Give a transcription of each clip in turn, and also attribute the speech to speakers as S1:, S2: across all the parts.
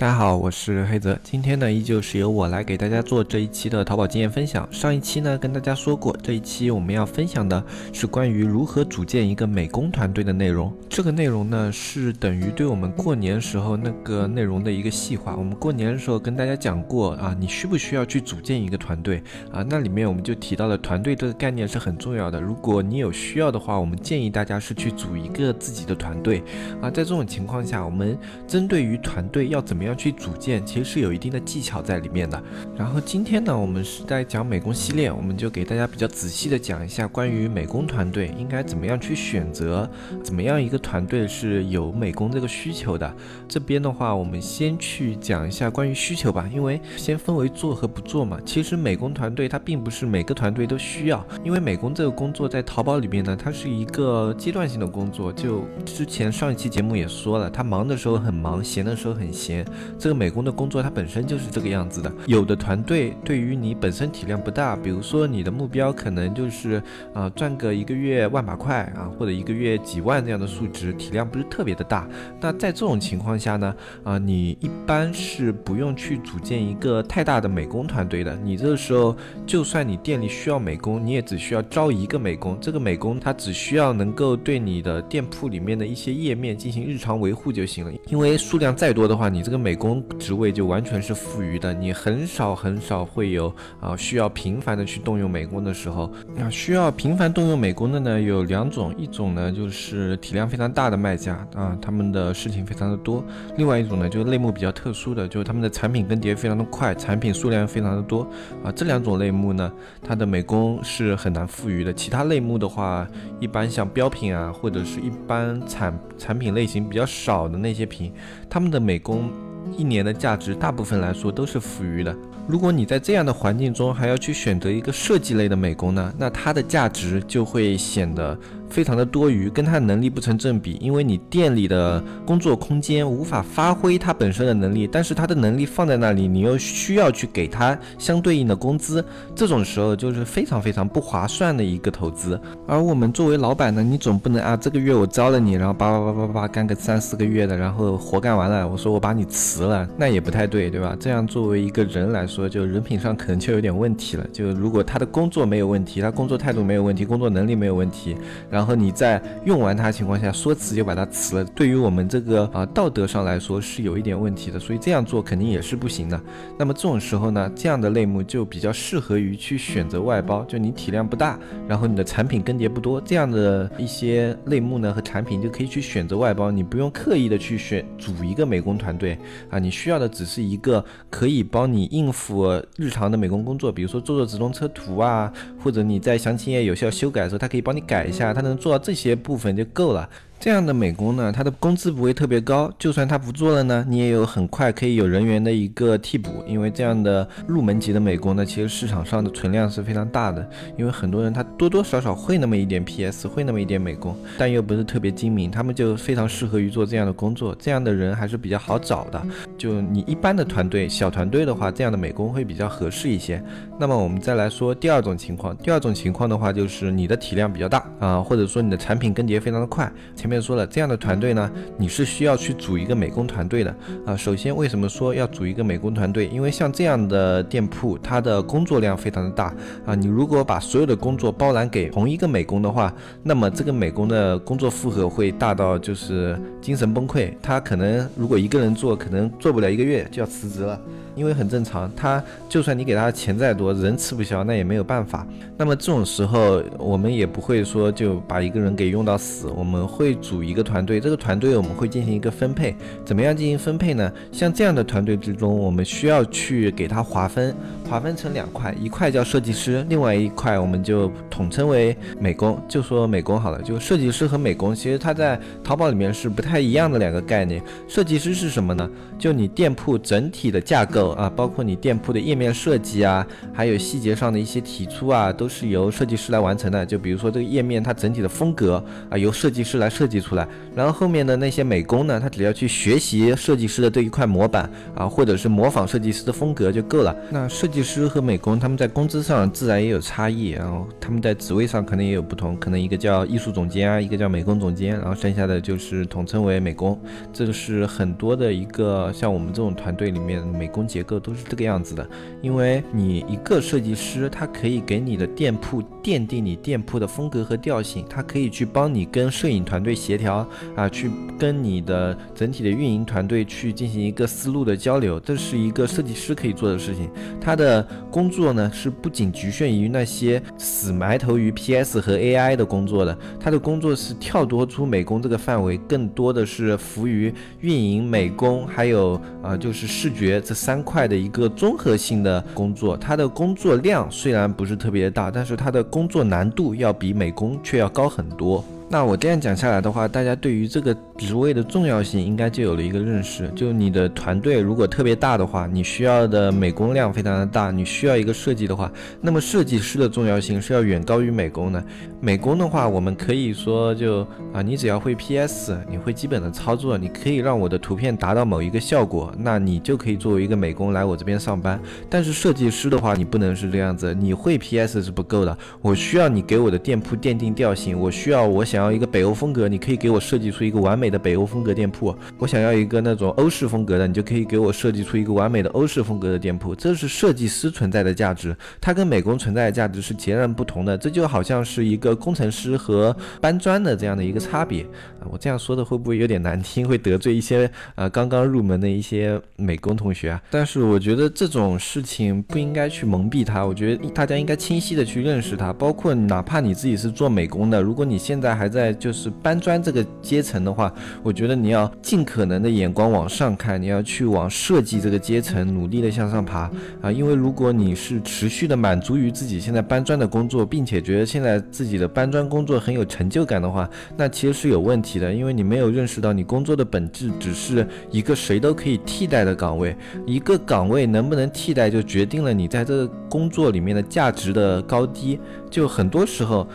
S1: 大家好，我是黑泽。今天呢，依旧是由我来给大家做这一期的淘宝经验分享。上一期呢，跟大家说过，这一期我们要分享的是关于如何组建一个美工团队的内容。这个内容呢，是等于对我们过年时候那个内容的一个细化。我们过年的时候跟大家讲过啊，你需不需要去组建一个团队啊？那里面我们就提到了团队这个概念是很重要的。如果你有需要的话，我们建议大家是去组一个自己的团队啊。在这种情况下，我们针对于团队要怎么样？要去组建，其实是有一定的技巧在里面的。然后今天呢，我们是在讲美工系列，我们就给大家比较仔细的讲一下关于美工团队应该怎么样去选择，怎么样一个团队是有美工这个需求的。这边的话，我们先去讲一下关于需求吧，因为先分为做和不做嘛。其实美工团队它并不是每个团队都需要，因为美工这个工作在淘宝里面呢，它是一个阶段性的工作。就之前上一期节目也说了，他忙的时候很忙，闲的时候很闲。这个美工的工作，它本身就是这个样子的。有的团队对于你本身体量不大，比如说你的目标可能就是啊赚个一个月万把块啊，或者一个月几万这样的数值，体量不是特别的大。那在这种情况下呢，啊你一般是不用去组建一个太大的美工团队的。你这个时候，就算你店里需要美工，你也只需要招一个美工。这个美工他只需要能够对你的店铺里面的一些页面进行日常维护就行了。因为数量再多的话，你这个美美工职位就完全是富余的，你很少很少会有啊需要频繁的去动用美工的时候。那需要频繁动用美工的呢有两种，一种呢就是体量非常大的卖家啊，他们的事情非常的多；另外一种呢就是类目比较特殊的，就是他们的产品更迭非常的快，产品数量非常的多啊。这两种类目呢，它的美工是很难富余的。其他类目的话，一般像标品啊，或者是一般产产品类型比较少的那些品，他们的美工。一年的价值，大部分来说都是浮于的。如果你在这样的环境中还要去选择一个设计类的美工呢，那它的价值就会显得。非常的多余，跟他能力不成正比，因为你店里的工作空间无法发挥他本身的能力，但是他的能力放在那里，你又需要去给他相对应的工资，这种时候就是非常非常不划算的一个投资。而我们作为老板呢，你总不能啊，这个月我招了你，然后叭叭叭叭叭干个三四个月的，然后活干完了，我说我把你辞了，那也不太对，对吧？这样作为一个人来说，就人品上可能就有点问题了。就如果他的工作没有问题，他工作态度没有问题，工作能力没有问题，然然后你在用完它情况下说辞就把它辞了，对于我们这个啊道德上来说是有一点问题的，所以这样做肯定也是不行的。那么这种时候呢，这样的类目就比较适合于去选择外包，就你体量不大，然后你的产品更迭不多，这样的一些类目呢和产品就可以去选择外包，你不用刻意的去选组一个美工团队啊，你需要的只是一个可以帮你应付日常的美工工作，比如说做做直通车图啊，或者你在详情页有需要修改的时候，它可以帮你改一下，它的。能做到这些部分就够了。这样的美工呢，他的工资不会特别高，就算他不做了呢，你也有很快可以有人员的一个替补。因为这样的入门级的美工呢，其实市场上的存量是非常大的。因为很多人他多多少少会那么一点 PS，会那么一点美工，但又不是特别精明，他们就非常适合于做这样的工作。这样的人还是比较好找的。就你一般的团队，小团队的话，这样的美工会比较合适一些。那么我们再来说第二种情况，第二种情况的话，就是你的体量比较大啊，或者说你的产品更迭非常的快，前。前面说了，这样的团队呢，你是需要去组一个美工团队的啊。首先，为什么说要组一个美工团队？因为像这样的店铺，它的工作量非常的大啊。你如果把所有的工作包揽给同一个美工的话，那么这个美工的工作负荷会大到就是精神崩溃。他可能如果一个人做，可能做不了一个月就要辞职了。因为很正常，他就算你给他钱再多，人吃不消，那也没有办法。那么这种时候，我们也不会说就把一个人给用到死，我们会组一个团队。这个团队我们会进行一个分配，怎么样进行分配呢？像这样的团队之中，我们需要去给它划分，划分成两块，一块叫设计师，另外一块我们就统称为美工，就说美工好了。就设计师和美工，其实它在淘宝里面是不太一样的两个概念。设计师是什么呢？就你店铺整体的架构。啊，包括你店铺的页面设计啊，还有细节上的一些提出啊，都是由设计师来完成的。就比如说这个页面它整体的风格啊，由设计师来设计出来，然后后面的那些美工呢，他只要去学习设计师的这一块模板啊，或者是模仿设计师的风格就够了。那设计师和美工他们在工资上自然也有差异，然后他们在职位上可能也有不同，可能一个叫艺术总监啊，一个叫美工总监，然后剩下的就是统称为美工。这个是很多的一个像我们这种团队里面美工结构都是这个样子的，因为你一个设计师，他可以给你的店铺奠定你店铺的风格和调性，他可以去帮你跟摄影团队协调啊，去跟你的整体的运营团队去进行一个思路的交流，这是一个设计师可以做的事情。他的工作呢是不仅局限于那些死埋头于 PS 和 AI 的工作的，他的工作是跳脱出美工这个范围，更多的是服于运营、美工还有啊就是视觉这三块的一个综合性的工作。他的工作量虽然不是特别大，但是他的工作难度要比美工却要高很多。那我这样讲下来的话，大家对于这个职位的重要性应该就有了一个认识。就你的团队如果特别大的话，你需要的美工量非常的大，你需要一个设计的话，那么设计师的重要性是要远高于美工的。美工的话，我们可以说就啊，你只要会 PS，你会基本的操作，你可以让我的图片达到某一个效果，那你就可以作为一个美工来我这边上班。但是设计师的话，你不能是这样子，你会 PS 是不够的，我需要你给我的店铺奠定调性，我需要我想。想要一个北欧风格，你可以给我设计出一个完美的北欧风格店铺。我想要一个那种欧式风格的，你就可以给我设计出一个完美的欧式风格的店铺。这是设计师存在的价值，它跟美工存在的价值是截然不同的。这就好像是一个工程师和搬砖的这样的一个差别！我这样说的会不会有点难听，会得罪一些呃刚刚入门的一些美工同学啊？但是我觉得这种事情不应该去蒙蔽他，我觉得大家应该清晰的去认识它。包括哪怕你自己是做美工的，如果你现在还在就是搬砖这个阶层的话，我觉得你要尽可能的眼光往上看，你要去往设计这个阶层努力的向上爬啊！因为如果你是持续的满足于自己现在搬砖的工作，并且觉得现在自己的搬砖工作很有成就感的话，那其实是有问题的，因为你没有认识到你工作的本质只是一个谁都可以替代的岗位，一个岗位能不能替代，就决定了你在这个工作里面的价值的高低，就很多时候。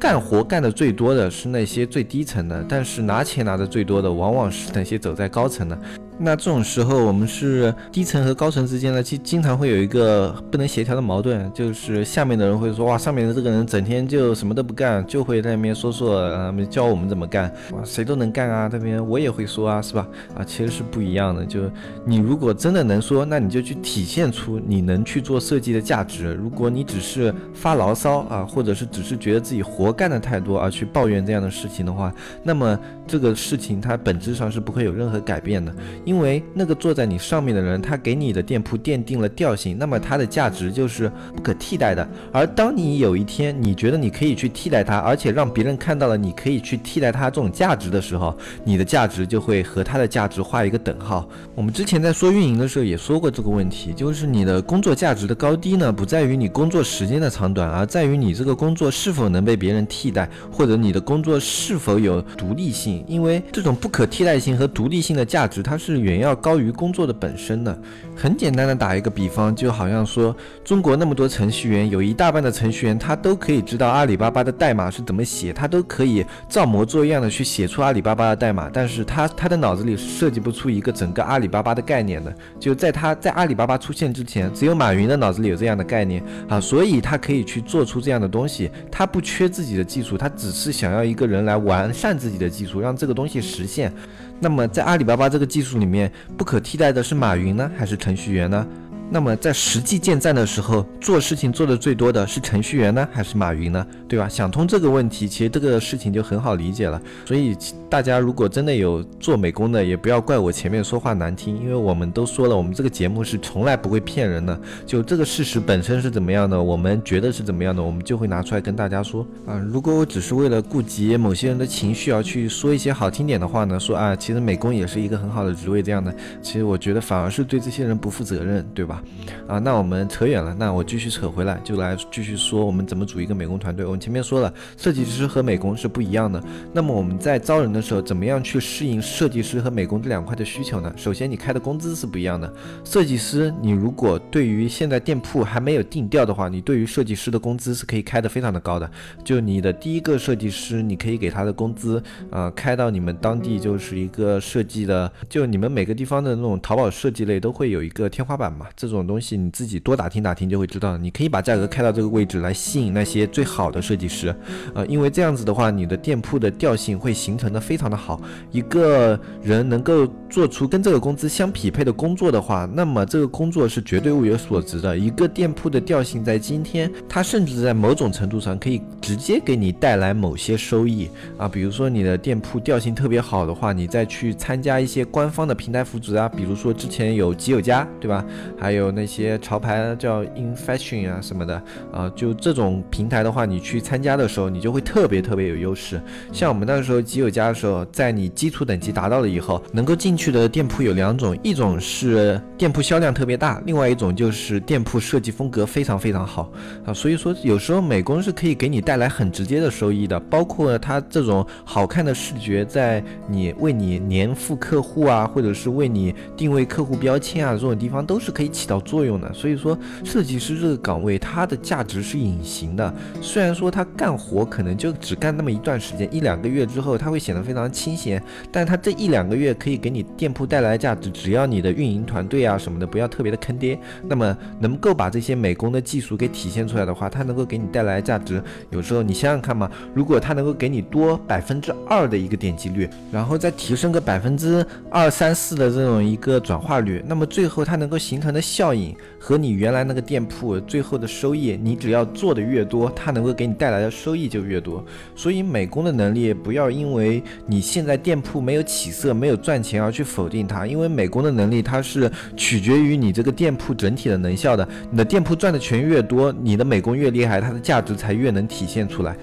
S1: 干活干的最多的是那些最低层的，但是拿钱拿的最多的往往是那些走在高层的。那这种时候，我们是低层和高层之间呢，经经常会有一个不能协调的矛盾，就是下面的人会说，哇，上面的这个人整天就什么都不干，就会在那边说说，呃，教我们怎么干，哇，谁都能干啊，这边我也会说啊，是吧？啊，其实是不一样的。就你如果真的能说，那你就去体现出你能去做设计的价值。如果你只是发牢骚啊，或者是只是觉得自己活干的太多而去抱怨这样的事情的话，那么这个事情它本质上是不会有任何改变的。因为那个坐在你上面的人，他给你的店铺奠定了调性，那么它的价值就是不可替代的。而当你有一天你觉得你可以去替代它，而且让别人看到了你可以去替代它这种价值的时候，你的价值就会和它的价值画一个等号。我们之前在说运营的时候也说过这个问题，就是你的工作价值的高低呢，不在于你工作时间的长短，而在于你这个工作是否能被别人替代，或者你的工作是否有独立性。因为这种不可替代性和独立性的价值，它是。远要高于工作的本身的。很简单的打一个比方，就好像说中国那么多程序员，有一大半的程序员他都可以知道阿里巴巴的代码是怎么写，他都可以照模作样的去写出阿里巴巴的代码，但是他他的脑子里设计不出一个整个阿里巴巴的概念的。就在他在阿里巴巴出现之前，只有马云的脑子里有这样的概念啊，所以他可以去做出这样的东西。他不缺自己的技术，他只是想要一个人来完善自己的技术，让这个东西实现。那么，在阿里巴巴这个技术里面，不可替代的是马云呢，还是程序员呢？那么在实际建站的时候，做事情做的最多的是程序员呢，还是马云呢？对吧？想通这个问题，其实这个事情就很好理解了。所以大家如果真的有做美工的，也不要怪我前面说话难听，因为我们都说了，我们这个节目是从来不会骗人的。就这个事实本身是怎么样的，我们觉得是怎么样的，我们就会拿出来跟大家说啊。如果我只是为了顾及某些人的情绪而去说一些好听点的话呢，说啊，其实美工也是一个很好的职位这样的，其实我觉得反而是对这些人不负责任，对吧？啊，那我们扯远了，那我继续扯回来，就来继续说我们怎么组一个美工团队。我们前面说了，设计师和美工是不一样的。那么我们在招人的时候，怎么样去适应设计师和美工这两块的需求呢？首先，你开的工资是不一样的。设计师，你如果对于现在店铺还没有定调的话，你对于设计师的工资是可以开的非常的高的。就你的第一个设计师，你可以给他的工资，呃，开到你们当地就是一个设计的，就你们每个地方的那种淘宝设计类都会有一个天花板嘛。这种东西你自己多打听打听就会知道。你可以把价格开到这个位置来吸引那些最好的设计师，呃，因为这样子的话，你的店铺的调性会形成的非常的好。一个人能够做出跟这个工资相匹配的工作的话，那么这个工作是绝对物有所值的。一个店铺的调性在今天，它甚至在某种程度上可以直接给你带来某些收益啊。比如说你的店铺调性特别好的话，你再去参加一些官方的平台扶持啊，比如说之前有吉友家，对吧？还有有那些潮牌叫 In Fashion 啊什么的啊，就这种平台的话，你去参加的时候，你就会特别特别有优势。像我们那个时候吉友家的时候，在你基础等级达到了以后，能够进去的店铺有两种，一种是店铺销量特别大，另外一种就是店铺设计风格非常非常好啊。所以说，有时候美工是可以给你带来很直接的收益的，包括它这种好看的视觉，在你为你年付客户啊，或者是为你定位客户标签啊这种地方，都是可以起到作用的。所以说，设计师这个岗位它的价值是隐形的，虽然说他干活可能就只干那么一段时间，一两个月之后他会显得非常清闲，但他这一两个月可以给你店铺带来价值，只要你的运营团队啊什么的不要特别的坑爹，那么能够把这些美工的技术给体现出来的话，他能够给你带来价值。有时候你想想看嘛，如果他能够给你多百分之二的一个点击率，然后再提升个百分之二三四的这种一个转化率，那么最后它能够形成的效应和你原来那个店铺最后的收益，你只要做的越多，它能够给你带来的收益就越多。所以美工的能力不要因为你现在店铺没有起色、没有赚钱而去否定它，因为美工的能力它是取决于你这个店铺整体的能效的。你的店铺赚的钱越多，你的美工越厉害，它的价值才越能体现出来。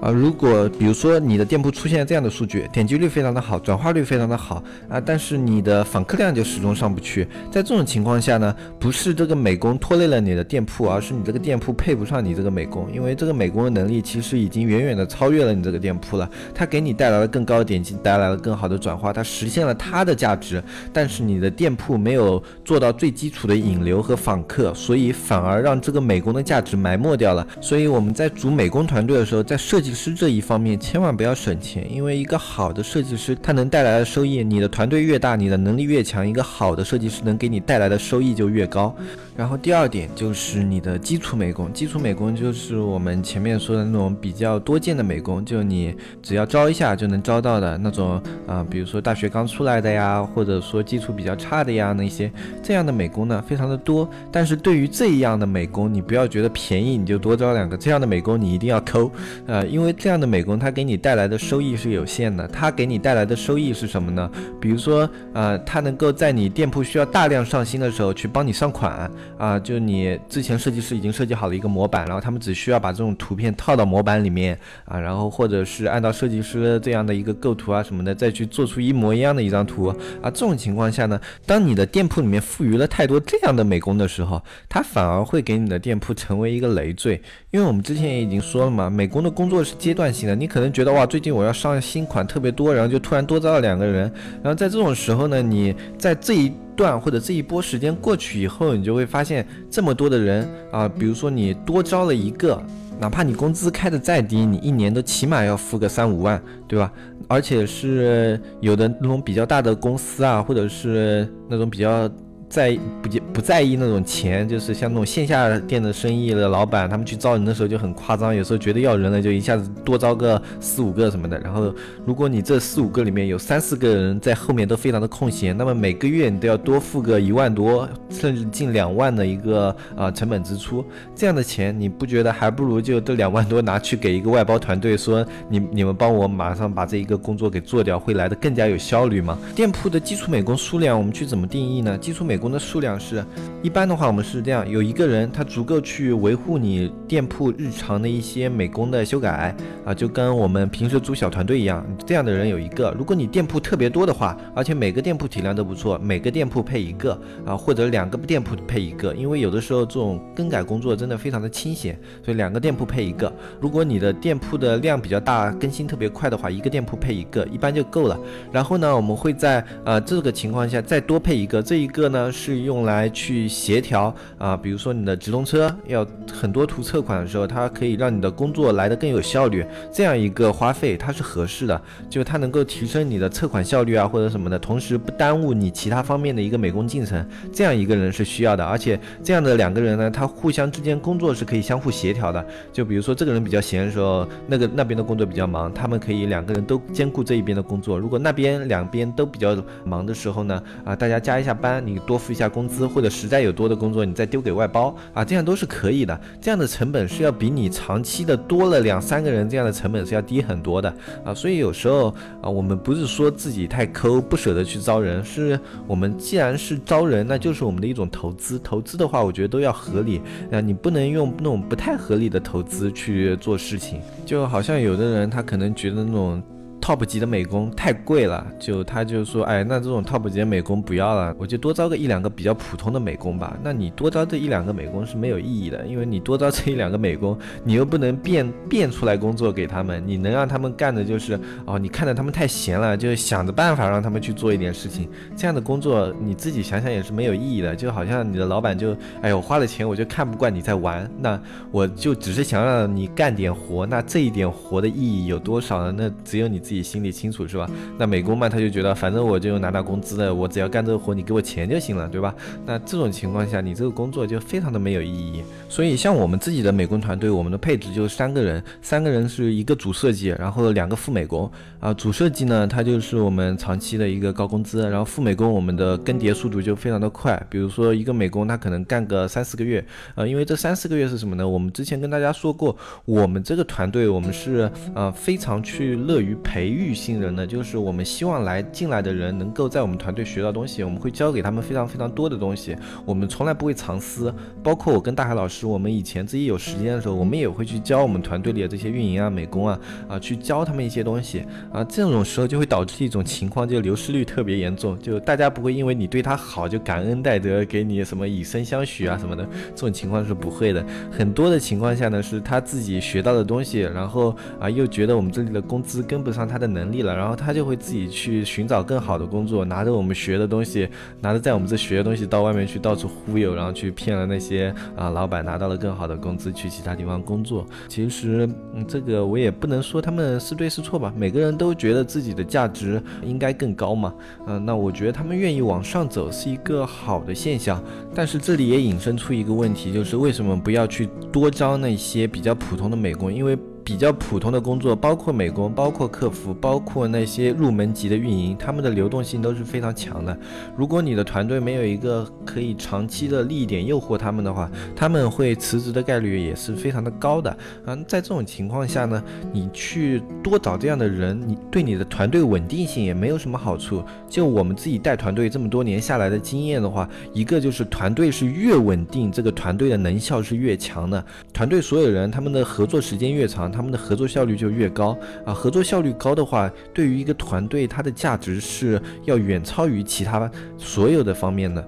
S1: 啊，如果比如说你的店铺出现这样的数据，点击率非常的好，转化率非常的好啊，但是你的访客量就始终上不去。在这种情况下呢，不是这个美工拖累了你的店铺，而是你这个店铺配不上你这个美工，因为这个美工的能力其实已经远远的超越了你这个店铺了。它给你带来了更高的点击，带来了更好的转化，它实现了它的价值，但是你的店铺没有做到最基础的引流和访客，所以反而让这个美工的价值埋没掉了。所以我们在组美工团队的时候，在设计。设计师这一方面千万不要省钱，因为一个好的设计师，他能带来的收益，你的团队越大，你的能力越强，一个好的设计师能给你带来的收益就越高。然后第二点就是你的基础美工，基础美工就是我们前面说的那种比较多见的美工，就你只要招一下就能招到的那种啊，比如说大学刚出来的呀，或者说基础比较差的呀，那些这样的美工呢，非常的多。但是对于这样的美工，你不要觉得便宜你就多招两个，这样的美工你一定要抠，呃。因为这样的美工，他给你带来的收益是有限的。他给你带来的收益是什么呢？比如说，呃，他能够在你店铺需要大量上新的时候，去帮你上款啊。就你之前设计师已经设计好了一个模板，然后他们只需要把这种图片套到模板里面啊，然后或者是按照设计师这样的一个构图啊什么的，再去做出一模一样的一张图啊。这种情况下呢，当你的店铺里面赋予了太多这样的美工的时候，它反而会给你的店铺成为一个累赘。因为我们之前也已经说了嘛，美工的工作是阶段性的，你可能觉得哇，最近我要上新款特别多，然后就突然多招了两个人，然后在这种时候呢，你在这一段或者这一波时间过去以后，你就会发现这么多的人啊，比如说你多招了一个，哪怕你工资开的再低，你一年都起码要付个三五万，对吧？而且是有的那种比较大的公司啊，或者是那种比较。在不不在意那种钱，就是像那种线下店的生意的老板，他们去招人的时候就很夸张，有时候觉得要人了就一下子多招个四五个什么的。然后如果你这四五个里面有三四个人在后面都非常的空闲，那么每个月你都要多付个一万多，甚至近两万的一个啊成本支出。这样的钱你不觉得还不如就这两万多拿去给一个外包团队说你你们帮我马上把这一个工作给做掉，会来的更加有效率吗？店铺的基础美工数量我们去怎么定义呢？基础美工。工的数量是，一般的话我们是这样，有一个人他足够去维护你店铺日常的一些美工的修改啊，就跟我们平时组小团队一样，这样的人有一个。如果你店铺特别多的话，而且每个店铺体量都不错，每个店铺配一个啊，或者两个店铺配一个，因为有的时候这种更改工作真的非常的清闲，所以两个店铺配一个。如果你的店铺的量比较大，更新特别快的话，一个店铺配一个一般就够了。然后呢，我们会在呃这个情况下再多配一个，这一个呢是用来去协调啊，比如说你的直通车要很多图测款的时候，它可以让你的工作来得更有效率，这样一个花费它是合适的，就它能够提升你的测款效率啊或者什么的，同时不耽误你其他方面的一个美工进程，这样一个人是需要的，而且这样的两个人呢，他互相之间工作是可以相互协调的，就比如说这个人比较闲的时候，那个那边的工作比较忙，他们可以两个人都兼顾这一边的工作，如果那边两边都比较忙的时候呢，啊，大家加一下班，你多付一下工资，或者实在有多的工作，你再丢给外包啊，这样都是可以的。这样的成本是要比你长期的多了两三个人这样的成本是要低很多的啊。所以有时候啊，我们不是说自己太抠，不舍得去招人，是我们既然是招人，那就是我们的一种投资。投资的话，我觉得都要合理啊，你不能用那种不太合理的投资去做事情，就好像有的人他可能觉得那种。Top 级的美工太贵了，就他就说，哎，那这种 top 级的美工不要了，我就多招个一两个比较普通的美工吧。那你多招这一两个美工是没有意义的，因为你多招这一两个美工，你又不能变变出来工作给他们，你能让他们干的就是，哦，你看着他们太闲了，就想着办法让他们去做一点事情，这样的工作你自己想想也是没有意义的，就好像你的老板就，哎我，花了钱我就看不惯你在玩，那我就只是想让你干点活，那这一点活的意义有多少呢？那只有你自己。心里清楚是吧？那美工嘛，他就觉得反正我就拿到工资的，我只要干这个活，你给我钱就行了，对吧？那这种情况下，你这个工作就非常的没有意义。所以像我们自己的美工团队，我们的配置就是三个人，三个人是一个主设计，然后两个副美工啊。主设计呢，他就是我们长期的一个高工资，然后副美工我们的更迭速度就非常的快。比如说一个美工他可能干个三四个月，呃，因为这三四个月是什么呢？我们之前跟大家说过，我们这个团队我们是呃非常去乐于培。培育新人呢，就是我们希望来进来的人能够在我们团队学到东西，我们会教给他们非常非常多的东西，我们从来不会藏私。包括我跟大海老师，我们以前自己有时间的时候，我们也会去教我们团队里的这些运营啊、美工啊啊，去教他们一些东西啊。这种时候就会导致一种情况，就流失率特别严重，就大家不会因为你对他好就感恩戴德，给你什么以身相许啊什么的，这种情况是不会的。很多的情况下呢，是他自己学到的东西，然后啊又觉得我们这里的工资跟不上他。的能力了，然后他就会自己去寻找更好的工作，拿着我们学的东西，拿着在我们这学的东西到外面去到处忽悠，然后去骗了那些啊老板，拿到了更好的工资去其他地方工作。其实，嗯，这个我也不能说他们是对是错吧，每个人都觉得自己的价值应该更高嘛。嗯，那我觉得他们愿意往上走是一个好的现象，但是这里也引申出一个问题，就是为什么不要去多招那些比较普通的美工？因为比较普通的工作，包括美工，包括客服，包括那些入门级的运营，他们的流动性都是非常强的。如果你的团队没有一个可以长期的利益点诱惑他们的话，他们会辞职的概率也是非常的高的。嗯，在这种情况下呢，你去多找这样的人，你对你的团队稳定性也没有什么好处。就我们自己带团队这么多年下来的经验的话，一个就是团队是越稳定，这个团队的能效是越强的。团队所有人他们的合作时间越长。他们的合作效率就越高啊！合作效率高的话，对于一个团队，它的价值是要远超于其他所有的方面的。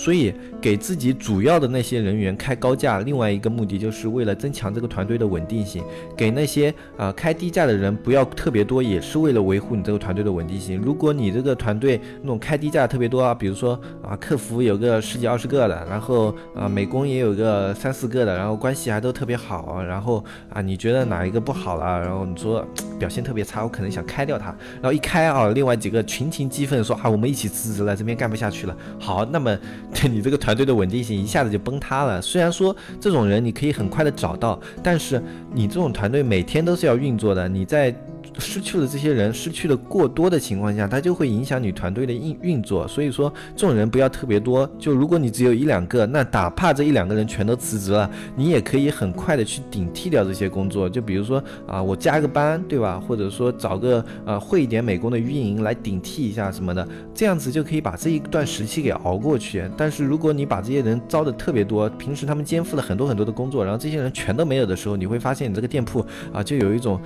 S1: 所以，给自己主要的那些人员开高价，另外一个目的就是为了增强这个团队的稳定性。给那些啊开低价的人不要特别多，也是为了维护你这个团队的稳定性。如果你这个团队那种开低价特别多啊，比如说啊客服有个十几二十个的，然后啊美工也有个三四个的，然后关系还都特别好，然后啊你觉得哪一个不好了，然后你说表现特别差，我可能想开掉他，然后一开啊，另外几个群情激愤说啊我们一起辞职了，这边干不下去了。好，那么。对你这个团队的稳定性一下子就崩塌了。虽然说这种人你可以很快的找到，但是你这种团队每天都是要运作的，你在。失去了这些人，失去了过多的情况下，它就会影响你团队的运运作。所以说，这种人不要特别多。就如果你只有一两个，那哪怕这一两个人全都辞职了，你也可以很快的去顶替掉这些工作。就比如说啊，我加个班，对吧？或者说找个呃会一点美工的运营来顶替一下什么的，这样子就可以把这一段时期给熬过去。但是如果你把这些人招的特别多，平时他们肩负了很多很多的工作，然后这些人全都没有的时候，你会发现你这个店铺啊，就有一种。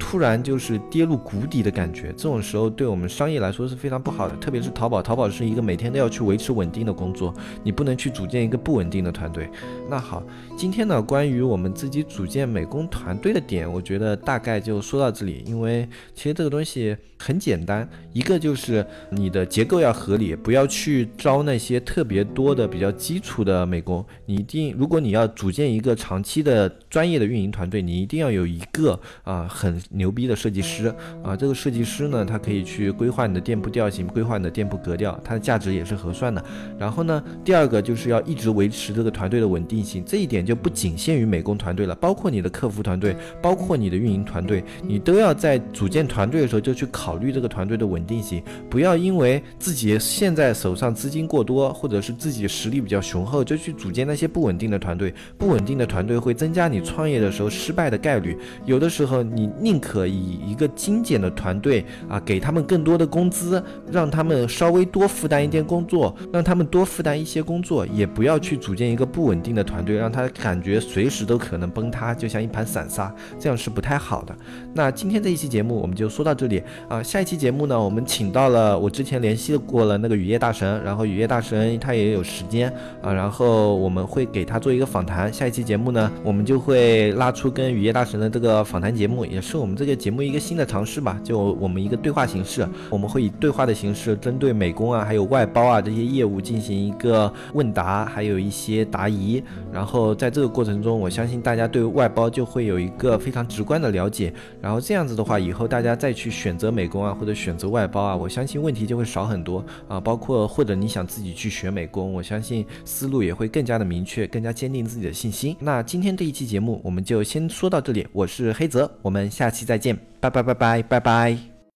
S1: 突然就是是跌入谷底的感觉，这种时候对我们商业来说是非常不好的，特别是淘宝，淘宝是一个每天都要去维持稳定的工作，你不能去组建一个不稳定的团队。那好，今天呢，关于我们自己组建美工团队的点，我觉得大概就说到这里，因为其实这个东西很简单，一个就是你的结构要合理，不要去招那些特别多的比较基础的美工，你一定，如果你要组建一个长期的专业的运营团队，你一定要有一个啊很。牛逼的设计师啊，这个设计师呢，他可以去规划你的店铺调性，规划你的店铺格调，它的价值也是合算的。然后呢，第二个就是要一直维持这个团队的稳定性，这一点就不仅限于美工团队了，包括你的客服团队，包括你的运营团队，你都要在组建团队的时候就去考虑这个团队的稳定性，不要因为自己现在手上资金过多，或者是自己实力比较雄厚，就去组建那些不稳定的团队。不稳定的团队会增加你创业的时候失败的概率。有的时候你宁可以一个精简的团队啊，给他们更多的工资，让他们稍微多负担一点工作，让他们多负担一些工作，也不要去组建一个不稳定的团队，让他感觉随时都可能崩塌，就像一盘散沙，这样是不太好的。那今天这一期节目我们就说到这里啊，下一期节目呢，我们请到了我之前联系过了那个雨夜大神，然后雨夜大神他也有时间啊，然后我们会给他做一个访谈。下一期节目呢，我们就会拉出跟雨夜大神的这个访谈节目，也是我们这个节。目一个新的尝试吧，就我们一个对话形式，我们会以对话的形式，针对美工啊，还有外包啊这些业务进行一个问答，还有一些答疑。然后在这个过程中，我相信大家对外包就会有一个非常直观的了解。然后这样子的话，以后大家再去选择美工啊，或者选择外包啊，我相信问题就会少很多啊。包括或者你想自己去学美工，我相信思路也会更加的明确，更加坚定自己的信心。那今天这一期节目我们就先说到这里，我是黑泽，我们下期再见。拜拜拜拜拜拜。